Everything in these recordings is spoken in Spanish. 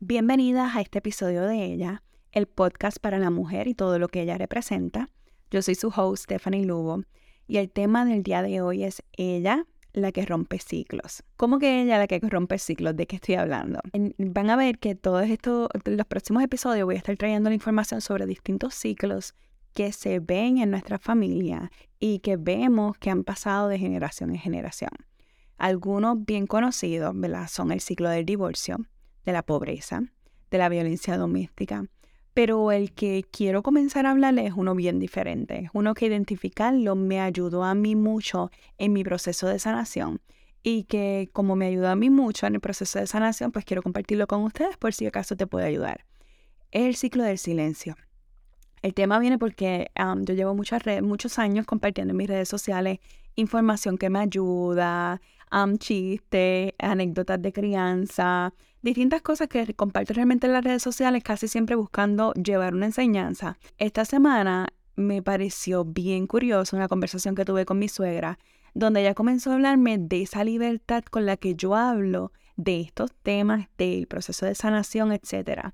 Bienvenidas a este episodio de Ella, el podcast para la mujer y todo lo que ella representa. Yo soy su host, Stephanie Lugo, y el tema del día de hoy es Ella, la que rompe ciclos. ¿Cómo que ella la que rompe ciclos? ¿De qué estoy hablando? van a ver que todos estos, los próximos episodios voy a estar trayendo la información sobre distintos ciclos que se ven en nuestra familia y que vemos que han pasado de generación en generación. Algunos bien conocidos, ¿verdad? Son el ciclo del divorcio, de la pobreza, de la violencia doméstica. Pero el que quiero comenzar a hablarle es uno bien diferente. Uno que identificarlo me ayudó a mí mucho en mi proceso de sanación. Y que como me ayudó a mí mucho en el proceso de sanación, pues quiero compartirlo con ustedes por si acaso te puede ayudar. Es el ciclo del silencio. El tema viene porque yo llevo muchas muchos años compartiendo en mis redes sociales información que me ayuda, chistes, anécdotas de crianza, distintas cosas que comparto realmente en las redes sociales, casi siempre buscando llevar una enseñanza. Esta semana me pareció bien curioso una conversación que tuve con mi suegra, donde ella comenzó a hablarme de esa libertad con la que yo hablo de estos temas, del proceso de sanación, etc.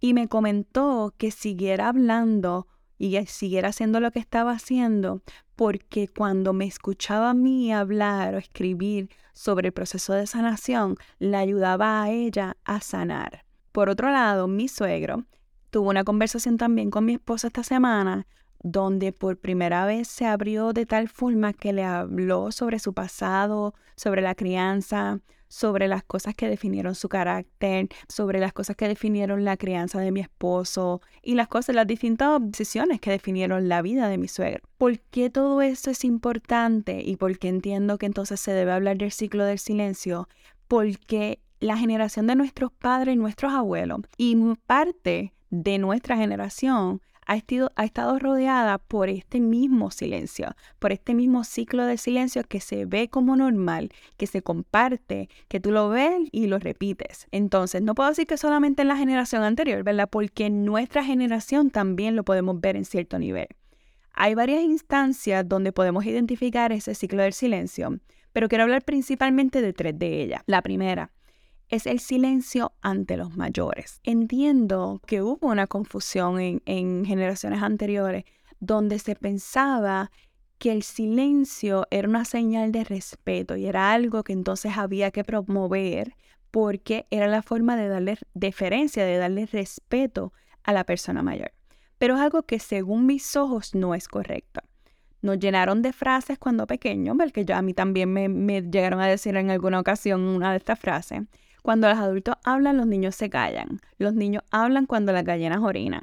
Y me comentó que siguiera hablando y siguiera haciendo lo que estaba haciendo, porque cuando me escuchaba a mí hablar o escribir sobre el proceso de sanación, le ayudaba a ella a sanar. Por otro lado, mi suegro tuvo una conversación también con mi esposa esta semana, donde por primera vez se abrió de tal forma que le habló sobre su pasado, sobre la crianza, sobre las cosas que definieron su carácter, sobre las cosas que definieron la crianza de mi esposo y las cosas, las distintas decisiones que definieron la vida de mi suegro. ¿Por qué todo esto es importante y por qué entiendo que entonces se debe hablar del ciclo del silencio? Porque la generación de nuestros padres y nuestros abuelos y parte de nuestra generación ha, estado rodeada por este mismo silencio, por este mismo ciclo de silencio que se ve como normal, que se comparte, que tú lo ves y lo repites. Entonces, no puedo decir que solamente en la generación anterior, ¿verdad? Porque en nuestra generación también lo podemos ver en cierto nivel. Hay varias instancias donde podemos identificar ese ciclo del silencio, pero quiero hablar principalmente de tres de ellas. La primera, es el silencio ante los mayores. Entiendo que hubo una confusión en, generaciones anteriores donde se pensaba que el silencio era una señal de respeto y era algo que entonces había que promover porque era la forma de darle deferencia, de darle respeto a la persona mayor. Pero es algo que según mis ojos no es correcto. Nos llenaron de frases cuando pequeños, porque yo, a mí también me, me llegaron a decir en alguna ocasión una de estas frases, cuando los adultos hablan, los niños se callan. Los niños hablan cuando las gallinas orinan.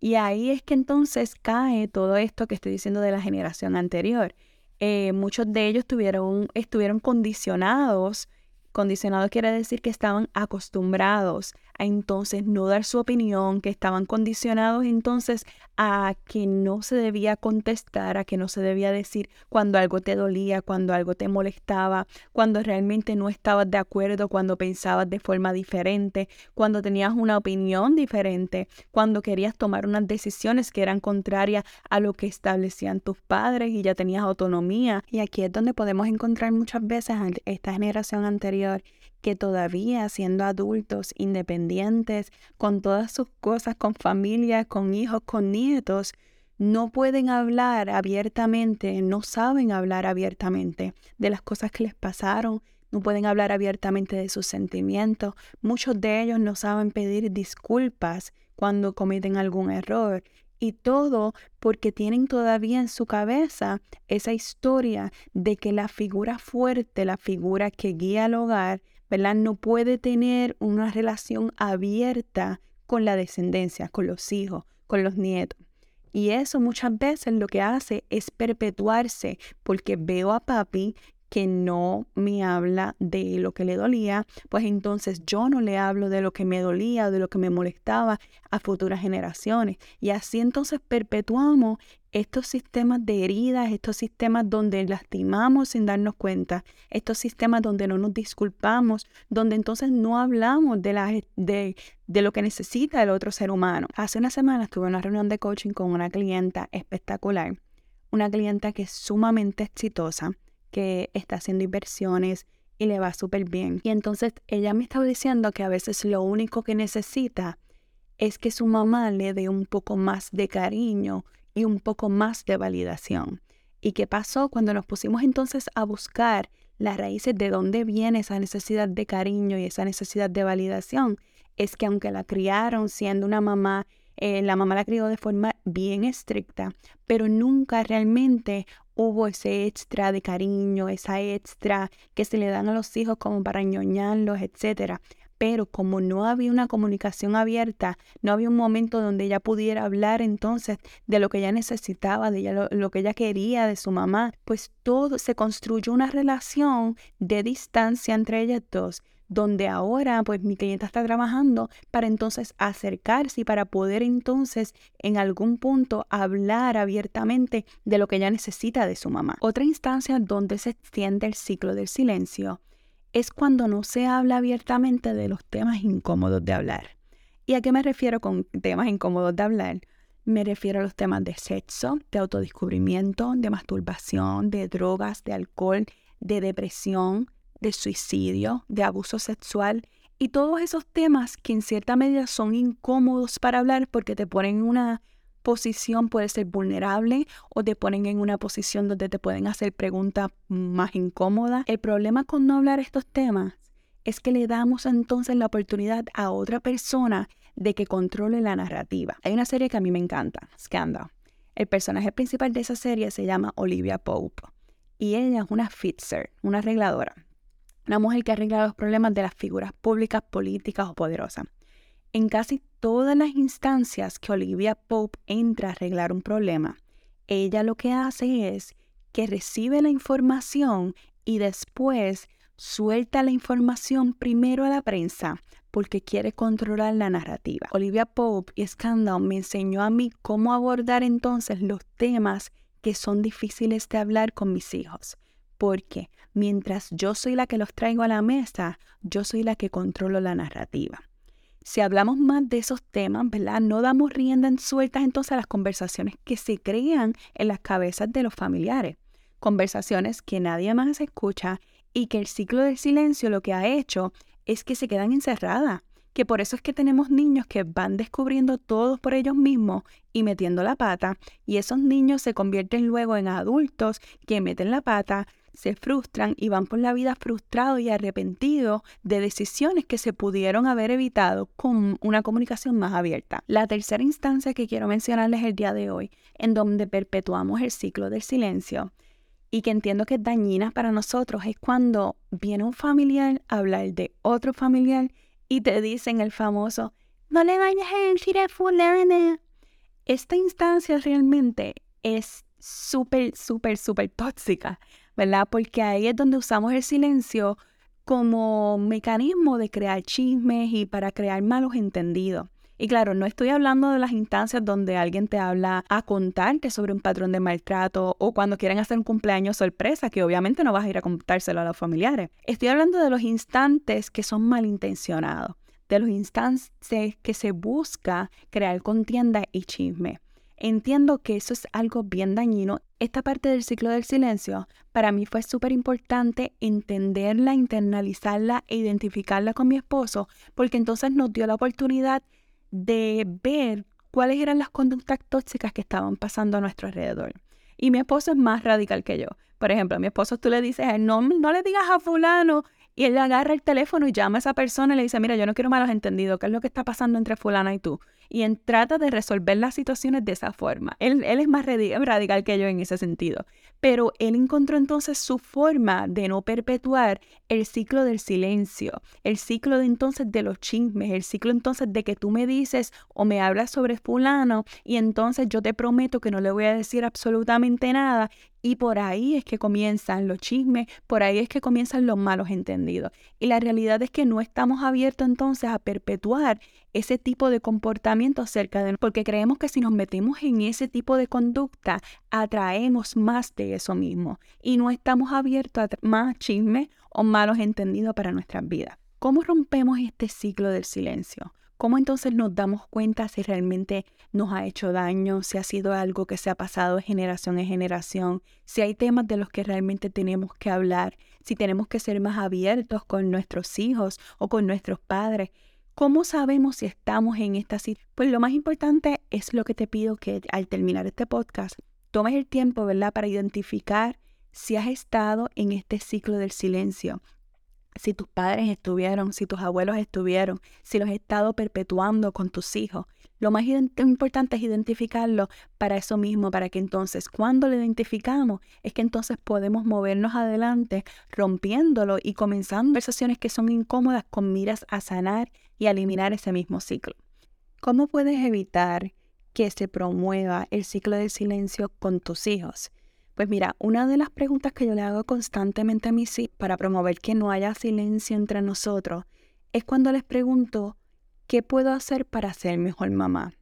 Y ahí es que entonces cae todo esto que estoy diciendo de la generación anterior. Eh, muchos de ellos tuvieron, estuvieron condicionados Condicionado quiere decir que estaban acostumbrados a entonces no dar su opinión, que estaban condicionados entonces a que no se debía contestar, a que no se debía decir cuando algo te dolía, cuando algo te molestaba, cuando realmente no estabas de acuerdo, cuando pensabas de forma diferente, cuando tenías una opinión diferente, cuando querías tomar unas decisiones que eran contrarias a lo que establecían tus padres y ya tenías autonomía. Y aquí es donde podemos encontrar muchas veces esta generación anterior que todavía siendo adultos independientes, con todas sus cosas, con familia, con hijos, con nietos, no pueden hablar abiertamente, no saben hablar abiertamente de las cosas que les pasaron, no pueden hablar abiertamente de sus sentimientos. Muchos de ellos no saben pedir disculpas cuando cometen algún error y todo porque tienen todavía en su cabeza esa historia de que la figura fuerte, la figura que guía al hogar, ¿verdad? No puede tener una relación abierta con la descendencia, con los hijos, con los nietos. Y eso muchas veces lo que hace es perpetuarse porque veo a papi que no me habla de lo que le dolía, pues entonces yo no le hablo de lo que me dolía, de lo que me molestaba a futuras generaciones. Y así entonces perpetuamos estos sistemas de heridas, estos sistemas donde lastimamos sin darnos cuenta, estos sistemas donde no nos disculpamos, donde entonces no hablamos de, la, de, de lo que necesita el otro ser humano. Hace una semana estuve en una reunión de coaching con una clienta espectacular, una clienta que es sumamente exitosa que está haciendo inversiones y le va súper bien. Y entonces ella me estaba diciendo que a veces lo único que necesita es que su mamá le dé un poco más de cariño y un poco más de validación. ¿Y qué pasó cuando nos pusimos entonces a buscar las raíces de dónde viene esa necesidad de cariño y esa necesidad de validación? Es que aunque la criaron siendo una mamá, eh, la mamá la crió de forma bien estricta, pero nunca realmente hubo ese extra de cariño, esa extra que se le dan a los hijos como para ñoñarlos, etc pero como no había una comunicación abierta, no había un momento donde ella pudiera hablar entonces de lo que ella necesitaba, de lo, que ella quería de su mamá, pues todo se construyó una relación de distancia entre ellas dos donde ahora pues mi clienta está trabajando para entonces acercarse y para poder entonces en algún punto hablar abiertamente de lo que ella necesita de su mamá. Otra instancia donde se extiende el ciclo del silencio es cuando no se habla abiertamente de los temas incómodos de hablar. ¿Y a qué me refiero con temas incómodos de hablar? Me refiero a los temas de sexo, de autodescubrimiento, de masturbación, de drogas, de alcohol, de depresión, de suicidio, de abuso sexual y todos esos temas que en cierta medida son incómodos para hablar porque te ponen en una posición puede ser vulnerable o te ponen en una posición donde te pueden hacer preguntas más incómodas. El problema con no hablar estos temas es que le damos entonces la oportunidad a otra persona de que controle la narrativa. Hay una serie que a mí me encanta, Scandal. El personaje principal de esa serie se llama Olivia Pope y ella es una fixer, una arregladora, una mujer que arregla los problemas de las figuras públicas, políticas o poderosas. En casi todas las instancias que Olivia Pope entra a arreglar un problema, ella lo que hace es que recibe la información y después suelta la información primero a la prensa porque quiere controlar la narrativa. Olivia Pope y Scandal me enseñó a mí cómo abordar entonces los temas que son difíciles de hablar con mis hijos. Porque mientras yo soy la que los traigo a la mesa, yo soy la que controlo la narrativa si hablamos más de esos temas, ¿verdad? No damos rienda en sueltas entonces a las conversaciones que se crean en las cabezas de los familiares. Conversaciones que nadie más escucha y que el ciclo del silencio lo que ha hecho es que se quedan encerradas. Que por eso es que tenemos niños que van descubriendo todos por ellos mismos y metiendo la pata, y esos niños se convierten luego en adultos que meten la pata, se frustran y van por la vida frustrados y arrepentidos de decisiones que se pudieron haber evitado con una comunicación más abierta. La tercera instancia que quiero mencionarles el día de hoy, en donde perpetuamos el ciclo del silencio y que entiendo que es dañina para nosotros, es cuando viene un familiar a hablar de otro familiar y te dicen el famoso, no le vayas a decir a fulana. Esta instancia realmente es súper, súper, súper tóxica ¿verdad? Porque ahí es donde usamos el silencio como mecanismo de crear chismes y para crear malos entendidos. Y claro, no estoy hablando de las instancias donde alguien te habla a contarte sobre un patrón de maltrato o cuando quieren hacer un cumpleaños sorpresa, que obviamente no vas a ir a contárselo a los familiares. Estoy hablando de los instantes que son malintencionados, de los instantes que se busca crear contienda y chisme. Entiendo que eso es algo bien dañino. Esta parte del ciclo del silencio para mí fue súper importante entenderla, internalizarla e identificarla con mi esposo, porque entonces nos dio la oportunidad de ver cuáles eran las conductas tóxicas que estaban pasando a nuestro alrededor. Y mi esposo es más radical que yo. Por ejemplo, a mi esposo tú le dices, no, no le digas a fulano y él agarra el teléfono y llama a esa persona y le dice, mira, yo no quiero malos entendidos, ¿qué es lo que está pasando entre fulana y tú? Y en, trata de resolver las situaciones de esa forma. Él, él es más radical que yo en ese sentido. Pero él encontró entonces su forma de no perpetuar el ciclo del silencio, el ciclo de entonces de los chismes, el ciclo entonces de que tú me dices o me hablas sobre fulano y entonces yo te prometo que no le voy a decir absolutamente nada y por ahí es que comienzan los chismes, por ahí es que comienzan los malos entendidos. Y la realidad es que no estamos abiertos entonces a perpetuar ese tipo de comportamiento acerca de porque creemos que si nos metemos en ese tipo de conducta atraemos más de eso mismo y no estamos abiertos a más chismes o malos entendidos para nuestras vidas. ¿Cómo rompemos este ciclo del silencio? ¿Cómo entonces nos damos cuenta si realmente nos ha hecho daño, si ha sido algo que se ha pasado de generación en generación, si hay temas de los que realmente tenemos que hablar, si tenemos que ser más abiertos con nuestros hijos o con nuestros padres? ¿Cómo sabemos si estamos en esta situación? Pues lo más importante es lo que te pido que al terminar este podcast tomes el tiempo, ¿verdad?, para identificar si has estado en este ciclo del silencio, si tus padres estuvieron, si tus abuelos estuvieron, si los has estado perpetuando con tus hijos. Lo más importante es identificarlo para eso mismo, para que entonces cuando lo identificamos es que entonces podemos movernos adelante rompiéndolo y comenzando conversaciones que son incómodas con miras a sanar y a eliminar ese mismo ciclo. ¿Cómo puedes evitar que se promueva el ciclo del silencio con tus hijos? Pues mira, una de las preguntas que yo le hago constantemente a mis hijos para promover que no haya silencio entre nosotros es cuando les pregunto, ¿qué puedo hacer para ser mejor mamá?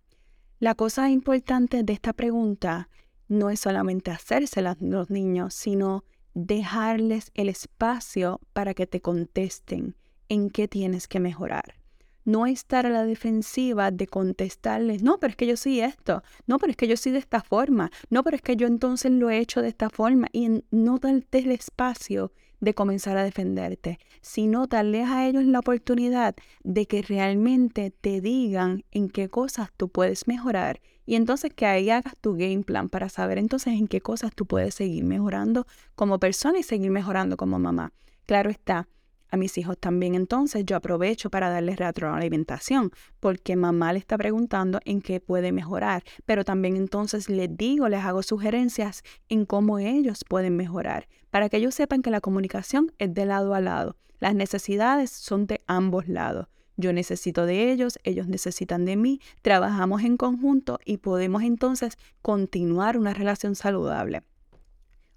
La cosa importante de esta pregunta no es solamente hacérselas a los niños, sino dejarles el espacio para que te contesten en qué tienes que mejorar no estar a la defensiva de contestarles, no, pero es que yo soy esto, no, pero es que yo soy de esta forma, no, pero es que yo entonces lo he hecho de esta forma y no darte el espacio de comenzar a defenderte, sino darles a ellos la oportunidad de que realmente te digan en qué cosas tú puedes mejorar y entonces que ahí hagas tu game plan para saber entonces en qué cosas tú puedes seguir mejorando como persona y seguir mejorando como mamá. Claro está, a mis hijos también entonces yo aprovecho para darles retroalimentación, porque mamá le está preguntando en qué puede mejorar, pero también entonces les digo, les hago sugerencias en cómo ellos pueden mejorar, para que ellos sepan que la comunicación es de lado a lado. Las necesidades son de ambos lados. Yo necesito de ellos, ellos necesitan de mí, trabajamos en conjunto y podemos entonces continuar una relación saludable.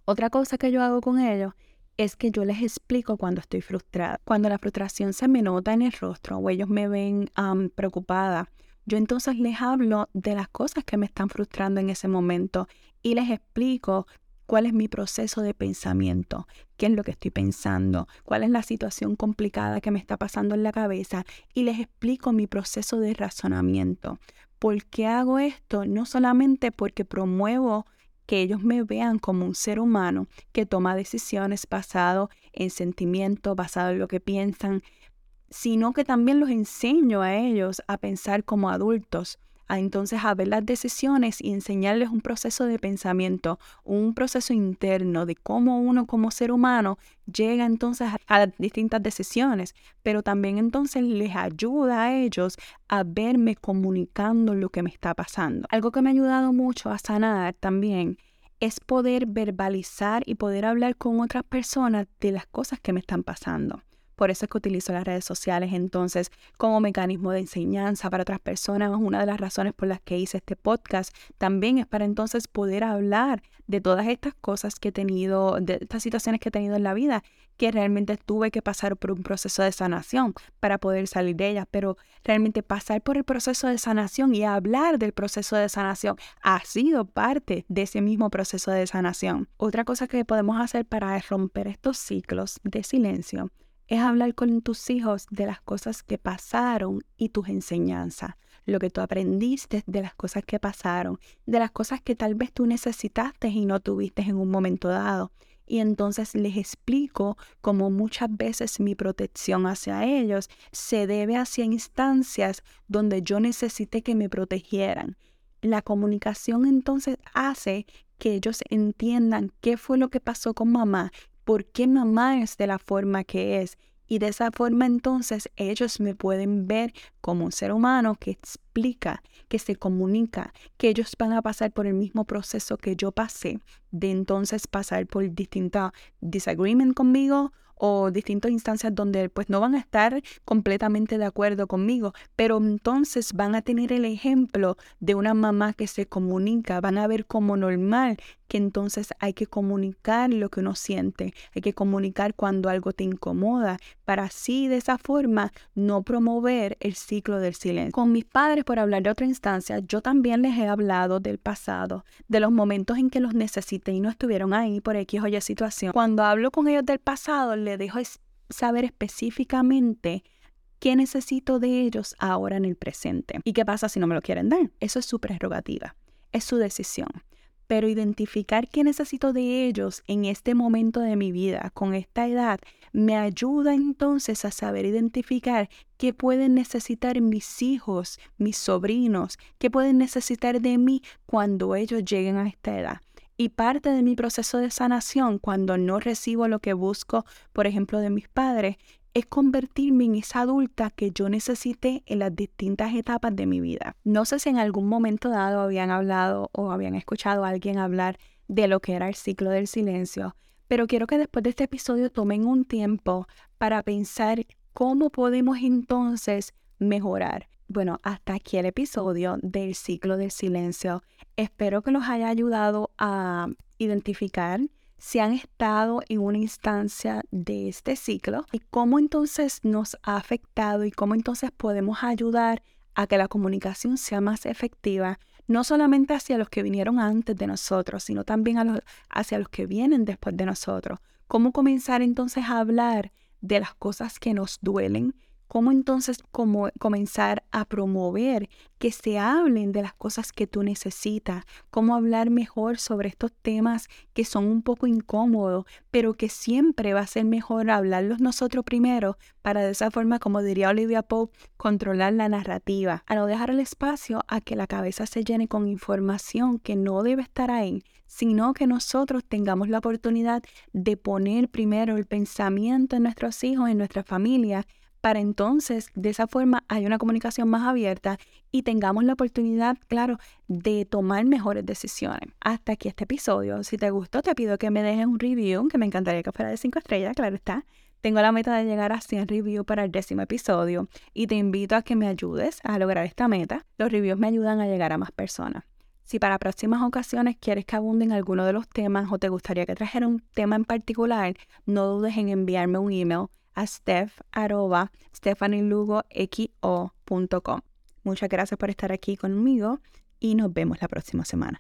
Otra cosa que yo hago con ellos es que yo les explico cuando estoy frustrada. Cuando la frustración se me nota en el rostro o ellos me ven preocupada, yo entonces les hablo de las cosas que me están frustrando en ese momento y les explico cuál es mi proceso de pensamiento, qué es lo que estoy pensando, cuál es la situación complicada que me está pasando en la cabeza y les explico mi proceso de razonamiento. ¿Por qué hago esto? No solamente porque promuevo que ellos me vean como un ser humano que toma decisiones basado en sentimientos, basado en lo que piensan, sino que también los enseño a ellos a pensar como adultos, a entonces a ver las decisiones y enseñarles un proceso de pensamiento, un proceso interno de cómo uno como ser humano llega entonces a las distintas decisiones, pero también entonces les ayuda a ellos a verme comunicando lo que me está pasando. Algo que me ha ayudado mucho a sanar también es poder verbalizar y poder hablar con otras personas de las cosas que me están pasando. Por eso es que utilizo las redes sociales entonces como mecanismo de enseñanza para otras personas. Una de las razones por las que hice este podcast también es para entonces poder hablar de todas estas cosas que he tenido, de estas situaciones que he tenido en la vida, que realmente tuve que pasar por un proceso de sanación para poder salir de ellas, pero realmente pasar por el proceso de sanación y hablar del proceso de sanación ha sido parte de ese mismo proceso de sanación. Otra cosa que podemos hacer para romper estos ciclos de silencio es hablar con tus hijos de las cosas que pasaron y tus enseñanzas, lo que tú aprendiste de las cosas que pasaron, de las cosas que tal vez tú necesitaste y no tuviste en un momento dado. Y entonces les explico cómo muchas veces mi protección hacia ellos se debe hacia instancias donde yo necesité que me protegieran. La comunicación entonces hace que ellos entiendan qué fue lo que pasó con mamá, por qué mamá es de la forma que es. Y de esa forma entonces ellos me pueden ver como un ser humano que explica, que se comunica, que ellos van a pasar por el mismo proceso que yo pasé, de entonces pasar por distintos disagreement conmigo o distintas instancias donde pues no van a estar completamente de acuerdo conmigo, pero entonces van a tener el ejemplo de una mamá que se comunica, van a ver como normal que entonces hay que comunicar lo que uno siente, hay que comunicar cuando algo te incomoda, para así de esa forma no promover el ciclo del silencio. Con mis padres, por hablar de otra instancia, yo también les he hablado del pasado, de los momentos en que los necesité y no estuvieron ahí por X o Y situación. Cuando hablo con ellos del pasado, les dejo saber específicamente ¿Qué necesito de ellos ahora en el presente? ¿Y qué pasa si no me lo quieren dar? Eso es su prerrogativa, es su decisión pero identificar qué necesito de ellos en este momento de mi vida, con esta edad, me ayuda entonces a saber identificar qué pueden necesitar mis hijos, mis sobrinos, qué pueden necesitar de mí cuando ellos lleguen a esta edad. Y parte de mi proceso de sanación, cuando no recibo lo que busco, por ejemplo, de mis padres, es convertirme en esa adulta que yo necesité en las distintas etapas de mi vida. No sé si en algún momento dado habían hablado o habían escuchado a alguien hablar de lo que era el ciclo del silencio, pero quiero que después de este episodio tomen un tiempo para pensar cómo podemos entonces mejorar. Bueno, hasta aquí el episodio del ciclo del silencio. Espero que los haya ayudado a identificar si han estado en una instancia de este ciclo y cómo entonces nos ha afectado y cómo entonces podemos ayudar a que la comunicación sea más efectiva, no solamente hacia los que vinieron antes de nosotros, sino también hacia los que vienen después de nosotros. Cómo comenzar entonces a hablar de las cosas que nos duelen cómo entonces comenzar a promover que se hablen de las cosas que tú necesitas, cómo hablar mejor sobre estos temas que son un poco incómodos, pero que siempre va a ser mejor hablarlos nosotros primero para de esa forma, como diría Olivia Pope, controlar la narrativa, a no dejar el espacio a que la cabeza se llene con información que no debe estar ahí, sino que nosotros tengamos la oportunidad de poner primero el pensamiento en nuestros hijos, en nuestra familia, para entonces de esa forma hay una comunicación más abierta y tengamos la oportunidad, claro, de tomar mejores decisiones. Hasta aquí este episodio. Si te gustó, te pido que me dejes un review, que me encantaría que fuera de 5 estrellas, claro está. Tengo la meta de llegar a 100 reviews para el décimo episodio y te invito a que me ayudes a lograr esta meta. Los reviews me ayudan a llegar a más personas. Si para próximas ocasiones quieres que abunden alguno de los temas o te gustaría que trajera un tema en particular, no dudes en enviarme un email a steph.stephanielugoxo.com. Muchas gracias por estar aquí conmigo y nos vemos la próxima semana.